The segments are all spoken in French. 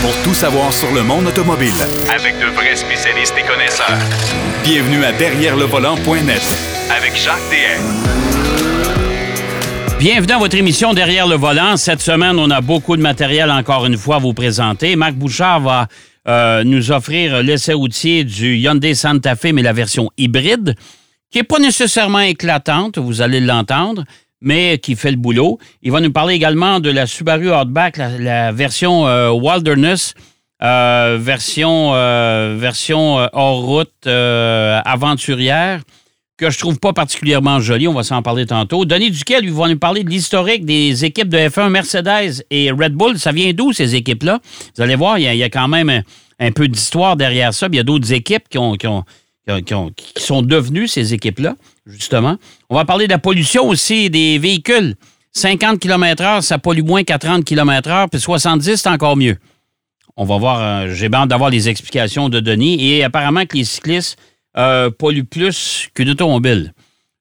pour tout savoir sur le monde automobile. Avec de vrais spécialistes et connaisseurs. Bienvenue à Derrière le volant.net Avec Jacques DM. Bienvenue à votre émission Derrière le volant. Cette semaine, on a beaucoup de matériel encore une fois à vous présenter. Marc Bouchard va euh, nous offrir l'essai routier du Hyundai Santa Fe, mais la version hybride, qui n'est pas nécessairement éclatante, vous allez l'entendre, mais qui fait le boulot. Il va nous parler également de la Subaru Outback, la, version euh, Wilderness, euh, version, version hors route aventurière que je trouve pas particulièrement jolie. On va s'en parler tantôt. Denis Duquel, lui, va nous parler de l'historique des équipes de F1 Mercedes et Red Bull. Ça vient d'où, ces équipes-là? Vous allez voir, il y, a, quand même un, peu d'histoire derrière ça. il y a d'autres équipes qui, ont, qui, ont, qui, sont devenues ces équipes-là, justement. On va parler de la pollution aussi des véhicules. 50 km/h, ça pollue moins qu'à 30 km/h, puis 70, c'est encore mieux. On va voir, euh, j'ai hâte d'avoir les explications de Denis. Et apparemment que les cyclistes euh, pollue plus qu'une automobile.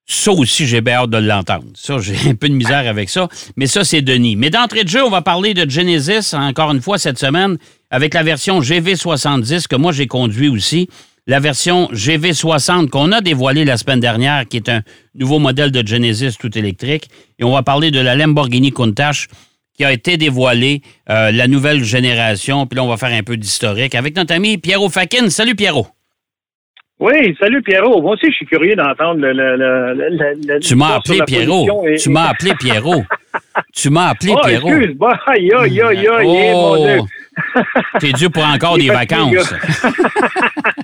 Ça aussi, j'ai bien hâte de l'entendre. Ça, j'ai un peu de misère avec ça. Mais ça, c'est Denis. Mais d'entrée de jeu, on va parler de Genesis, encore une fois, cette semaine, avec la version GV70 que moi, j'ai conduit aussi. La version GV60 qu'on a dévoilée la semaine dernière, qui est un nouveau modèle de Genesis tout électrique. Et on va parler de la Lamborghini Countach qui a été dévoilée, euh, la nouvelle génération. Puis là, on va faire un peu d'historique avec notre ami Pierrot Fakin. Salut Pierrot. Oui, salut Pierrot. Moi aussi, je suis curieux d'entendre le, le, le, Tu m'as appelé Pierrot. Tu m'as appelé Pierrot. tu m'as appelé oh, Pierrot. Excuse, aïe, aïe, aïe, mon oh. Dieu. T'es dû pour encore des vacances.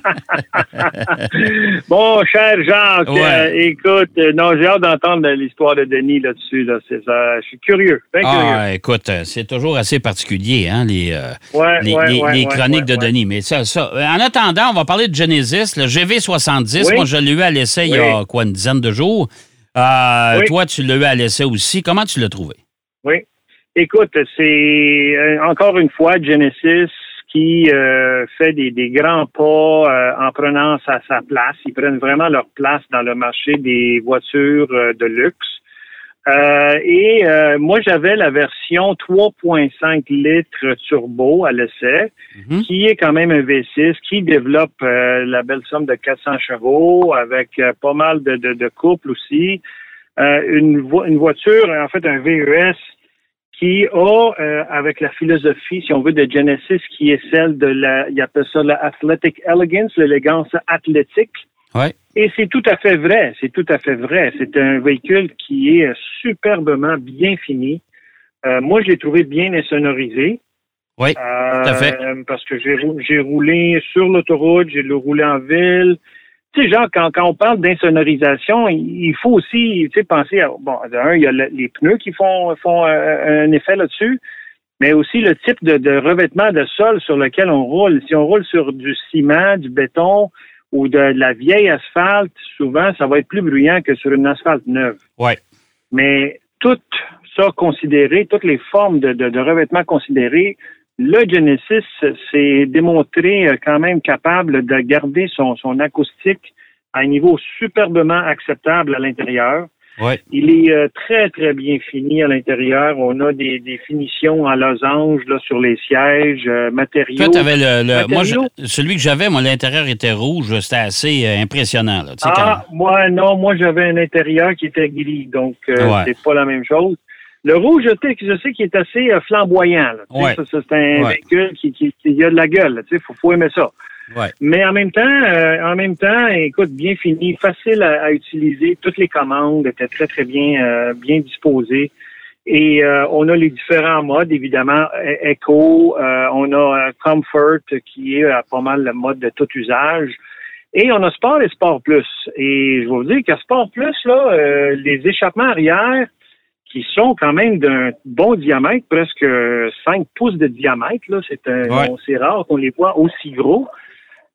bon, cher Jacques, euh, écoute, euh, non, j'ai hâte d'entendre l'histoire de Denis là-dessus. Là. je suis curieux, ah, écoute, euh, c'est toujours assez particulier, hein, les, les, chroniques de Denis. Mais ça, ça, en attendant, on va parler de Genesis, le GV70. Moi, je l'ai eu à l'essai il y a quoi, une dizaine de jours. Toi, tu l'as eu à l'essai aussi. Comment tu l'as trouvé? Oui. Écoute, c'est encore une fois Genesis qui euh, fait des, grands pas euh, en prenant sa, sa place. Ils prennent vraiment leur place dans le marché des voitures de luxe. et moi, j'avais la version 3.5 litres turbo à l'essai, mhm. qui est quand même un V6, qui développe la belle somme de 400 chevaux avec pas mal de, de, de couple aussi. une, une voiture, en fait, un VES qui a, euh, avec la philosophie, si on veut, de Genesis, qui est celle de la, il appelle ça la athletic elegance, l'élégance athlétique. Ouais. Et c'est tout à fait vrai, c'est tout à fait vrai. C'est un véhicule qui est superbement bien fini. Euh, moi, je l'ai trouvé bien insonorisé. Oui, tout à fait. Euh, parce que j'ai roulé sur l'autoroute, j'ai roulé en ville, tu sais, genre, quand, quand on parle d'insonorisation, il faut aussi, tu sais, penser à, bon, d'un, il y a les pneus qui font, font euh, un effet là-dessus, mais aussi le type de, revêtement de sol sur lequel on roule. Si on roule sur du ciment, du béton ou de, la vieille asphalte, souvent, ça va être plus bruyant que sur une asphalte neuve. Ouais. Mais tout ça considéré, toutes les formes de, de, de revêtement considérées, le Genesis s'est démontré euh, quand même capable de garder son, son acoustique à un niveau superbement acceptable à l'intérieur. Ouais. Il est euh, très, très bien fini à l'intérieur. On a des, des finitions en losange là, sur les sièges, euh, matériaux. Toi, avais le, moi, celui que j'avais, moi, l'intérieur était rouge. C'était assez impressionnant. Là, ah, moi, non. Moi, j'avais un intérieur qui était gris. Donc, c'est pas la même chose. Le rouge, je sais qu'il est assez euh, flamboyant. c'est un véhicule qui, qui, qui, a de la gueule. Il faut, faut aimer ça. Mais en même temps, euh, en même temps, écoute, bien fini, facile à, utiliser. Toutes les commandes étaient très, très bien, euh, bien disposées. Et on a les différents modes, évidemment, Echo, on a Comfort qui est pas mal le mode de tout usage. Et on a Sport et Sport Plus. Et je vais vous dire que Sport Plus, là, les échappements arrière, qui sont quand même d'un bon diamètre, presque 5 pouces de diamètre. Là, c'est c'est rare qu'on les voit aussi gros.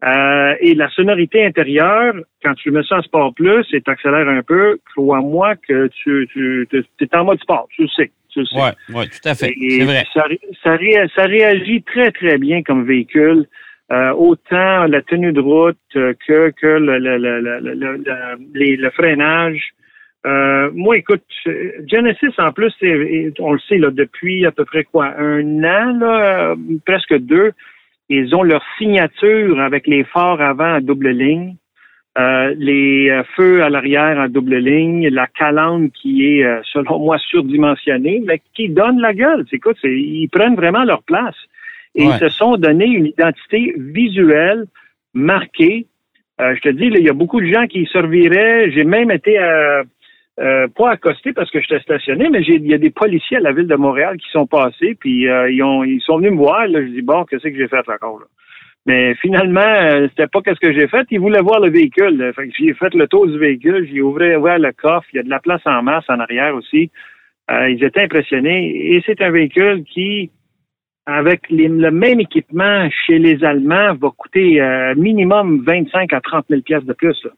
Euh, et la sonorité intérieure, quand tu mets ça en sport plus et accélères un peu, crois-moi que tu, tu, es en mode sport, tu le sais. Tu le sais. Oui, tout à fait. C'est vrai. Ça, ça, réagit très, très bien comme véhicule. Euh, autant la tenue de route que, que le, le, le, le freinage. Euh, moi, écoute, Genesis, en plus, on le sait, là, depuis à peu près quoi, un an, là, presque deux, ils ont leur signature avec les phares avant à double ligne, euh, les euh, feux à l'arrière à double ligne, la calandre qui est, euh, selon moi, surdimensionnée, mais qui donne la gueule. Écoute, ils prennent vraiment leur place. Et ils se sont donné une identité visuelle marquée. je te dis, il y a beaucoup de gens qui serviraient. J'ai même été à euh, pas accosté parce que j'étais stationné, mais il y a des policiers à la ville de Montréal qui sont passés, puis euh, ils, ont, ils sont venus me voir. Là, je dis bon, qu'est-ce que j'ai fait encore là? Mais finalement, euh, c'était pas qu'est-ce que j'ai fait. Ils voulaient voir le véhicule. Fait que j'ai fait le tour du véhicule, j'ai ouvert, ouvert le coffre. Il y a de la place en masse en arrière aussi. ils étaient impressionnés. Et c'est un véhicule qui, avec le même équipement chez les Allemands, va coûter minimum 25 à 30 000 pièces de plus. Là.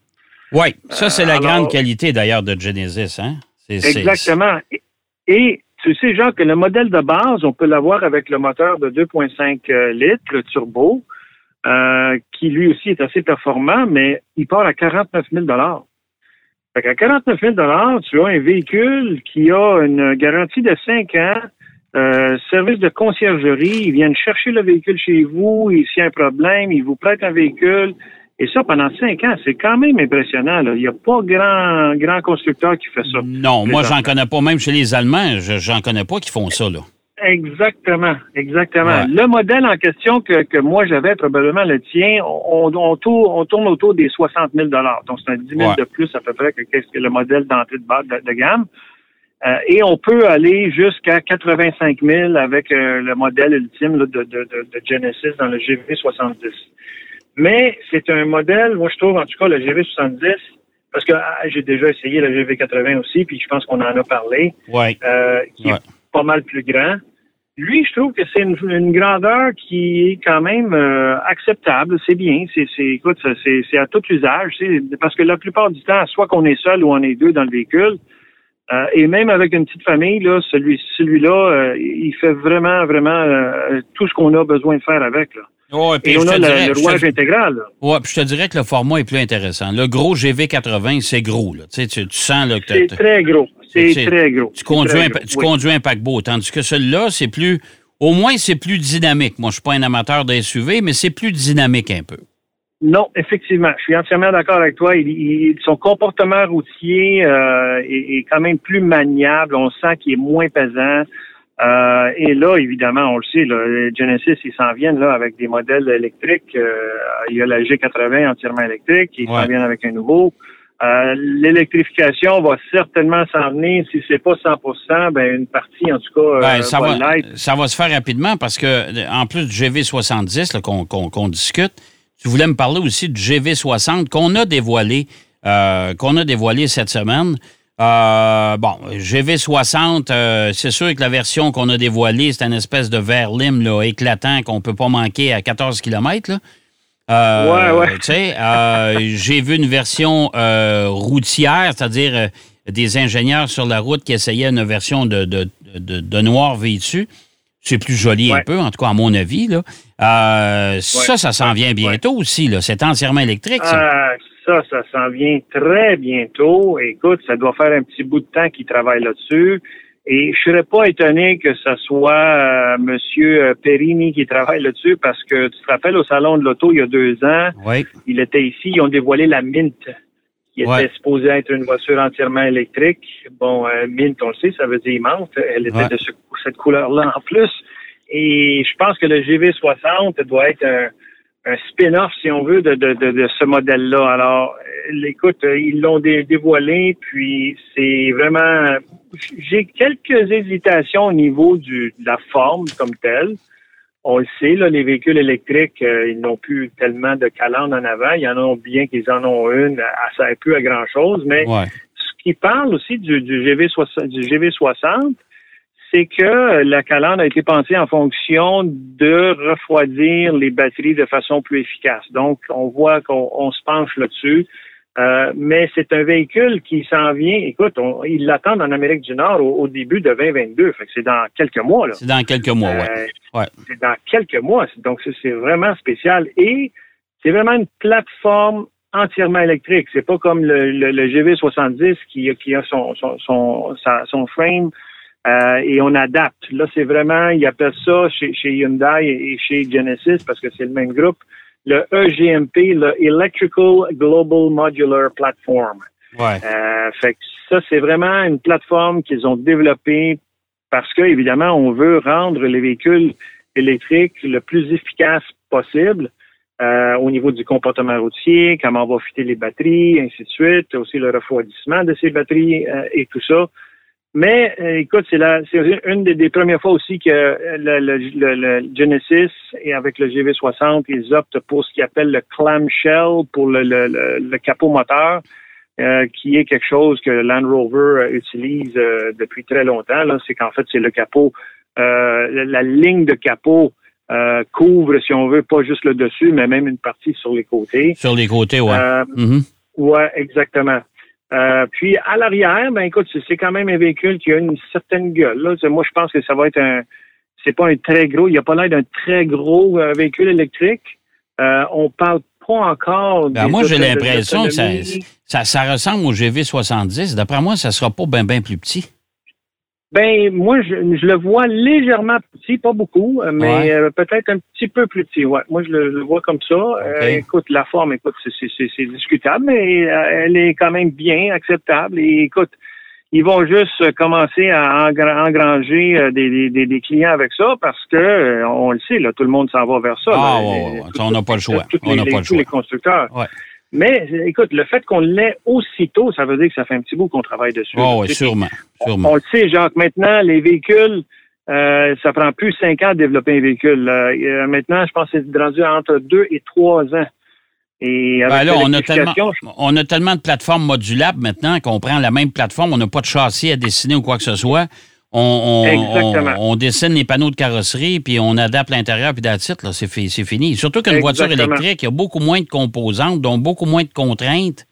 Oui, ça, c'est la grande qualité d'ailleurs de Genesis. Hein? exactement. Et, tu sais, Jacques, que le modèle de base, on peut l'avoir avec le moteur de 2,5 euh, litres, le turbo, euh, qui lui aussi est assez performant, mais il part à 49 000 fait qu'à 49 000 tu as un véhicule qui a une garantie de 5 ans, euh, service de conciergerie, ils viennent chercher le véhicule chez vous, s'il y a un problème, ils vous prêtent un véhicule, et ça, pendant cinq ans, c'est quand même impressionnant. Il n'y a pas grand, grand constructeur qui fait ça. Non, moi, j'en connais pas. Même chez les Allemands, j'en connais pas qui font ça. Là. Exactement, exactement. Le modèle en question que, que moi j'avais, probablement le tien, on, on, tourne, autour des 60 000 Donc, c'est un 10 000 de plus à peu près que, que le modèle d'entrée de de, gamme. Euh, et on peut aller jusqu'à 85 000 avec euh, le modèle ultime de, de, de, Genesis dans le GV70. Mais c'est un modèle, moi je trouve en tout cas le GV70, parce que ah, j'ai déjà essayé le GV80 aussi, puis je pense qu'on en a parlé, euh, qui est pas mal plus grand. Lui, je trouve que c'est une, grandeur qui est quand même euh, acceptable. C'est bien. C'est, écoute, c'est, à tout usage. Parce que la plupart du temps, soit qu'on est seul ou on est deux dans le véhicule, euh, et même avec une petite famille, là, celui, celui-là, il fait vraiment, vraiment tout ce qu'on a besoin de faire avec. Là. Et on a le rouage intégral. Oui, puis je te dirais que le format est plus intéressant. Le gros GV80, c'est gros. Là. Tu, sais, tu, sens là, que C'est très gros. C'est très gros. Tu, conduis, un, tu conduis un paquebot, tandis que celui-là, c'est plus... Au moins, c'est plus dynamique. Moi, je suis pas un amateur de SUV, mais c'est plus dynamique un peu. Non, effectivement. Je suis entièrement d'accord avec toi. son comportement routier euh, est, est, quand même plus maniable. On sent qu'il est moins pesant. Euh, et là, évidemment, on le sait, là, Genesis, ils s'en viennent là avec des modèles électriques. Euh, il y a la G80 entièrement électrique, ils s'en viennent avec un nouveau. Euh, l'électrification va certainement s'en venir. Si c'est pas 100% ben une partie, en tout cas, ben, ça, va, ça va se faire rapidement parce que, en plus du GV70 qu'on discute, tu voulais me parler aussi du GV60 qu'on a dévoilé, qu'on a dévoilé cette semaine. Euh, bon, GV60, euh, c'est sûr que la version qu'on a dévoilée, c'est une espèce de verre lime là, éclatant qu'on peut pas manquer à 14 km. Euh, ouais, ouais. Tu sais, j'ai vu une version routière, c'est-à-dire des ingénieurs sur la route qui essayaient une version de, de, de, noir vêtu. C'est plus joli un peu, en tout cas à mon avis. Là. Ça, ça s'en vient bientôt aussi. Là. C'est entièrement électrique. Ça ça, ça s'en vient très bientôt. Écoute, ça doit faire un petit bout de temps qu'ils travaillent là-dessus. Et je serais pas étonné que ce soit euh, Monsieur euh, Perini qui travaille là-dessus parce que tu te rappelles au salon de l'auto il y a deux ans, il était ici, ils ont dévoilé la Mint, qui était supposée être une voiture entièrement électrique. Bon, euh, Mint, on le sait, ça veut dire menthe. Elle était de cette couleur-là en plus. Et je pense que le GV60 doit être un un spin-off, si on veut, de, de, de, ce modèle-là. Alors, euh, écoute, euh, ils l'ont dévoilé, puis c'est vraiment... J'ai quelques hésitations au niveau du, de la forme comme telle. On le sait, là, les véhicules électriques, euh, ils n'ont plus tellement de calandre en avant. Il y en a bien qu'ils en ont une, à, ça peu à grand-chose, mais ce qui parle aussi du, du, GV60, du GV60, c'est que la calandre a été pensée en fonction de refroidir les batteries de façon plus efficace. Donc, on voit qu'on se penche là-dessus. Euh, mais c'est un véhicule qui s'en vient. Écoute, ils l'attendent en Amérique du Nord au, début de 2022. Fait que c'est dans quelques mois. C'est dans quelques mois, oui. Euh, ouais. C'est dans quelques mois. Donc, c'est vraiment spécial. Et c'est vraiment une plateforme entièrement électrique. C'est pas comme le, le, GV70 qui, qui a son, son, son, son frame euh, et on adapte. Là, c'est vraiment, ils appellent ça chez, chez Hyundai et chez Genesis parce que c'est le même groupe, le EGMP, le Electrical Global Modular Platform. Ouais. Euh, fait que ça, c'est vraiment une plateforme qu'ils ont développée parce que, évidemment, on veut rendre les véhicules électriques le plus efficace possible. Euh, au niveau du comportement routier, comment on va fitter les batteries, ainsi de suite, aussi le refroidissement de ces batteries euh, et tout ça. Mais euh, écoute, c'est une des, premières fois aussi que le, le, Genesis et avec le GV60, ils optent pour ce qu'ils appellent le clamshell pour le, capot moteur, qui est quelque chose que Land Rover utilise depuis très longtemps. c'est qu'en fait, c'est le capot, la ligne de capot euh, couvre, si on veut, pas juste le dessus, mais même une partie sur les côtés. Sur les côtés, ouais. Euh, mm-hmm. Ouais, exactement. Euh, puis à l'arrière, ben écoute, c'est quand même un véhicule qui a une certaine gueule. Là. Moi, je pense que ça va être un. C'est pas un très gros. Il n'y a pas l'air d'un très gros véhicule électrique. on parle pas encore. Ben, moi, j'ai l'impression que ça, ça, ça, ressemble au GV70. D'après moi, ça sera pas bien bien plus petit. Ben moi je, le vois légèrement petit, pas beaucoup, mais euh, peut-être un petit peu plus petit. Ouais, moi je le, vois comme ça. Euh, écoute, la forme, écoute, c'est discutable, mais euh, elle est quand même bien acceptable. Et écoute, ils vont juste commencer à engranger des, des, des, clients avec ça parce que on le sait, là, tout le monde s'en va vers ça. Ah, on n'a pas le choix. On n'a pas le choix. Tous les constructeurs. Mais écoute, le fait qu'on l'ait aussitôt, ça veut dire que ça fait un petit bout qu'on travaille dessus. Oh, oui, sûrement, sûrement. On, le sait, Jacques, maintenant, les véhicules, euh, ça prend plus cinq ans de développer un véhicule. Euh, maintenant, je pense que c'est rendu entre deux et trois ans. Et avec ben on, a tellement, on a tellement de plateformes modulables maintenant qu'on prend la même plateforme, on n'a pas de châssis à dessiner ou quoi que ce soit. On, dessine les panneaux de carrosserie, puis on adapte l'intérieur, puis titre, là, c'est, fini. Surtout qu'une voiture électrique, il y a beaucoup moins de composantes, donc beaucoup moins de contraintes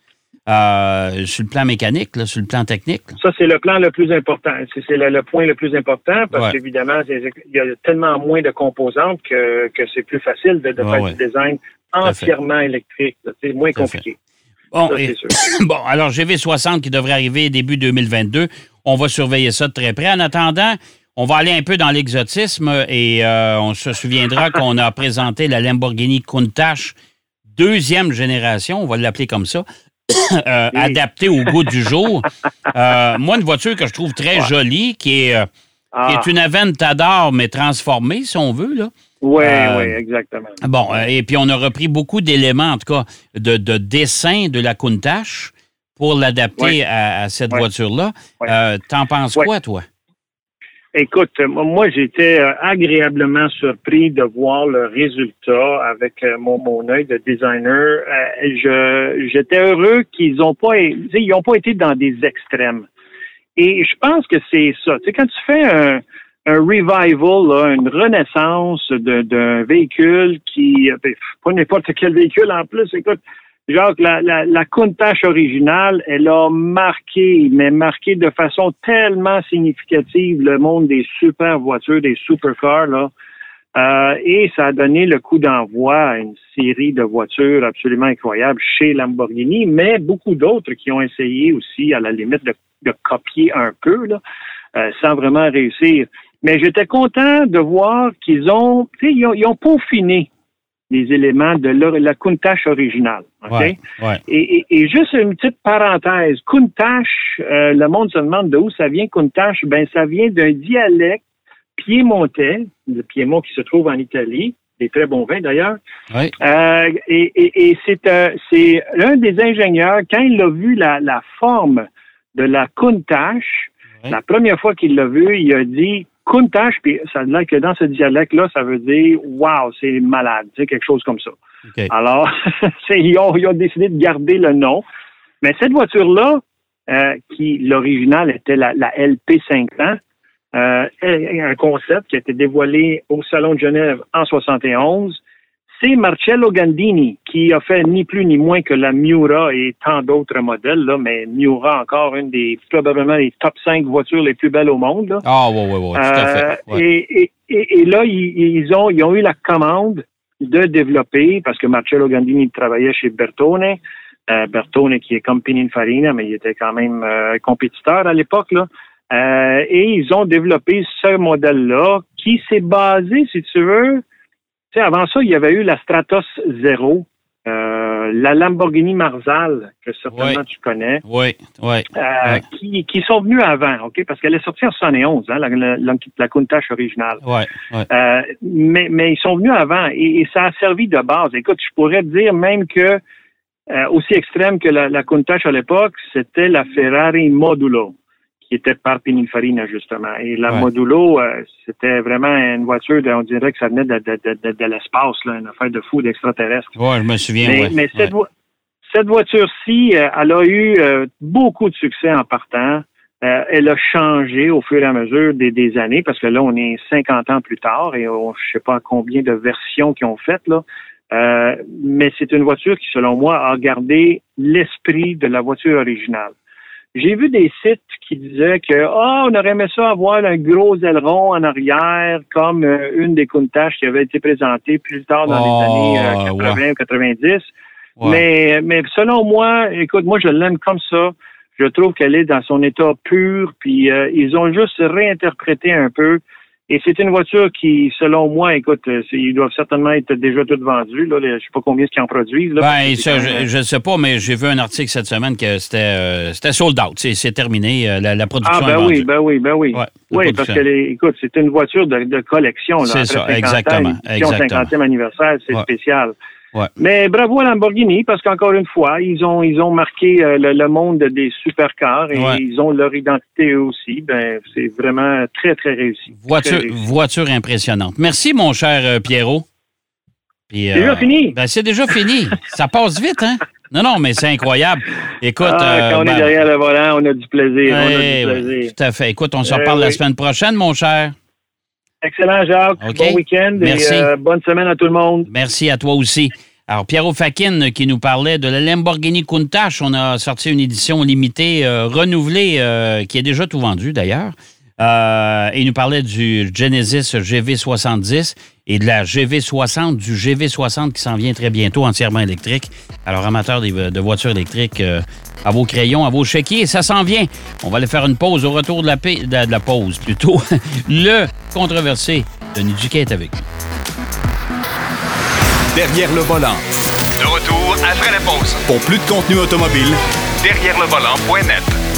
euh, sur le plan mécanique, sur le plan technique. Ça, c'est le plan le plus important. C'est, le, point le plus important, parce qu'évidemment, il y a tellement moins de composantes que, c'est plus facile de, faire du design entièrement électrique. C'est moins compliqué. Bon, bon, alors GV60 qui devrait arriver début 2022. On va surveiller ça de très près. En attendant, on va aller un peu dans l'exotisme et euh, on se souviendra qu'on a présenté la Lamborghini Countach deuxième génération, on va l'appeler comme ça, euh, adaptée au goût du jour. Euh, moi, une voiture que je trouve très jolie, qui est, qui est ah. une Aventador, mais transformée, si on veut, là. Oui, euh, oui, exactement. Bon, et puis on a repris beaucoup d'éléments, en tout cas, de, dessin de la Countach pour l'adapter à, cette voiture-là. Euh, t'en penses quoi, toi? Écoute, moi, j'étais agréablement surpris de voir le résultat avec mon, mon œil de designer. j'étais heureux qu'ils n'ont pas, ils ont pas été dans des extrêmes. Et je pense que c'est ça. Tu sais, quand tu fais un, un revival, une renaissance d'un véhicule qui, ben, pas n'importe quel véhicule en plus, écoute, genre la, la, la Countach originale, elle a marqué, mais marqué de façon tellement significative le monde des super voitures, des supercars, là. Euh, et ça a donné le coup d'envoi à une série de voitures absolument incroyables chez Lamborghini, mais beaucoup d'autres qui ont essayé aussi, à la limite, de, de copier un peu, là, euh, sans vraiment réussir. Mais j'étais content de voir qu'ils ont, ils ont, ils ont peaufiné les éléments de la Countach originale. Et, et, juste une petite parenthèse, Countach, euh, le monde se demande d'où ça vient Countach. Ben ça vient d'un dialecte piémontais, le Piémont qui se trouve en Italie, des très bons vins d'ailleurs. Euh, et, et, c'est euh, c'est l'un des ingénieurs quand il a vu la, la forme de la Countach, la première fois qu'il l'a vu, il a dit Countach, puis ça veut dire que dans ce dialecte-là, ça veut dire Wow, c'est malade, c'est quelque chose comme ça. Alors, ils ont, ils, ont, décidé de garder le nom. Mais cette voiture-là, euh, qui l'original était la, la LP500, euh, un concept qui a été dévoilé au Salon de Genève en 71 c'est Marcello Gandini qui a fait ni plus ni moins que la Miura et tant d'autres modèles, là, mais Miura encore une des probablement les top 5 voitures les plus belles au monde. Ah oui, oui, oui, tout à fait. Euh, et, et, et, là, ils, ont, ils ont eu la commande de développer, parce que Marcello Gandini travaillait chez Bertone, Bertone qui est comme Pininfarina, mais il était quand même compétiteur à l'époque. là. et ils ont développé ce modèle-là qui s'est basé, si tu veux, tu sais, avant ça, il y avait eu la Stratos Zero, euh, la Lamborghini Marzal, que certainement tu connais. Oui, oui. Euh, qui, qui, sont venus avant, OK? Parce qu'elle est sortie en 71, hein, la, la, la Countach originale. Oui, euh, mais, mais ils sont venus avant et, ça a servi de base. Écoute, je pourrais dire même que aussi extrême que la, la Countach à l'époque, c'était la Ferrari Modulo qui était par Pininfarina, justement. Et la Modulo, euh, c'était vraiment une voiture, on dirait que ça venait de, de, de, de l'espace, une affaire de fou, d'extraterrestre. Oui, je me souviens, Mais, mais cette, cette voiture-ci, euh, elle a eu euh, beaucoup de succès en partant. elle a changé au fur et à mesure des, des, années, parce que là, on est 50 ans plus tard et on, je sais pas combien de versions qu'ils ont faites, là. mais c'est une voiture qui, selon moi, a gardé l'esprit de la voiture originale. J'ai vu des sites qui disaient que oh, on aurait aimé ça avoir un gros aileron en arrière, comme euh, une des Countach qui avait été présentée plus tard dans les années 80 euh, 90. Mais, mais selon moi, écoute, moi je l'aime comme ça. Je trouve qu'elle est dans son état pur, puis euh, ils ont juste réinterprété un peu et c'est une voiture qui, selon moi, écoute, euh, ils doivent certainement être déjà toutes vendues. Là, je sais pas combien ils en produisent. Là, ben, je ne sais pas, mais j'ai vu un article cette semaine que c'était euh, c'était sold out. C'est terminé. Euh, la, production Ah, ben oui, ben oui, ben oui. oui, parce que, écoute, c'est une voiture de, de collection. C'est ça, exactement. exactement. 50e anniversaire, c'est spécial. Mais bravo à Lamborghini parce qu'encore une fois, ils ont ils ont marqué euh, le, monde des supercars et ils ont leur identité eux aussi. Ben c'est vraiment très très réussi. Voiture voiture impressionnante. Merci mon cher euh, Pierrot. c'est déjà euh, fini. Ben, c'est déjà fini. Ça passe vite, hein? Non, non, mais c'est incroyable. Écoute. Ah, quand on est ben, derrière le volant, on a du plaisir. on a du plaisir. tout à fait. Écoute, on se eh reparle la semaine prochaine, mon cher. Excellent, Jacques. Bon week-end et euh, bonne semaine à tout le monde. Merci à toi aussi. Alors, Pierrot Fakin qui nous parlait de la Lamborghini Countach. On a sorti une édition limitée, euh, renouvelée, euh, qui est déjà tout vendu d'ailleurs. il nous parlait du Genesis GV70 et de la GV60, du GV60 qui s'en vient très bientôt, entièrement électrique. Alors, amateurs de voitures électriques, à vos crayons, à vos chéquiers. Ça s'en vient. On va aller faire une pause au retour de la, de la pause, plutôt. le controversé de est avec nous. Derrière le volant. De retour après la pause. Pour plus de contenu automobile, derrière le volant.net.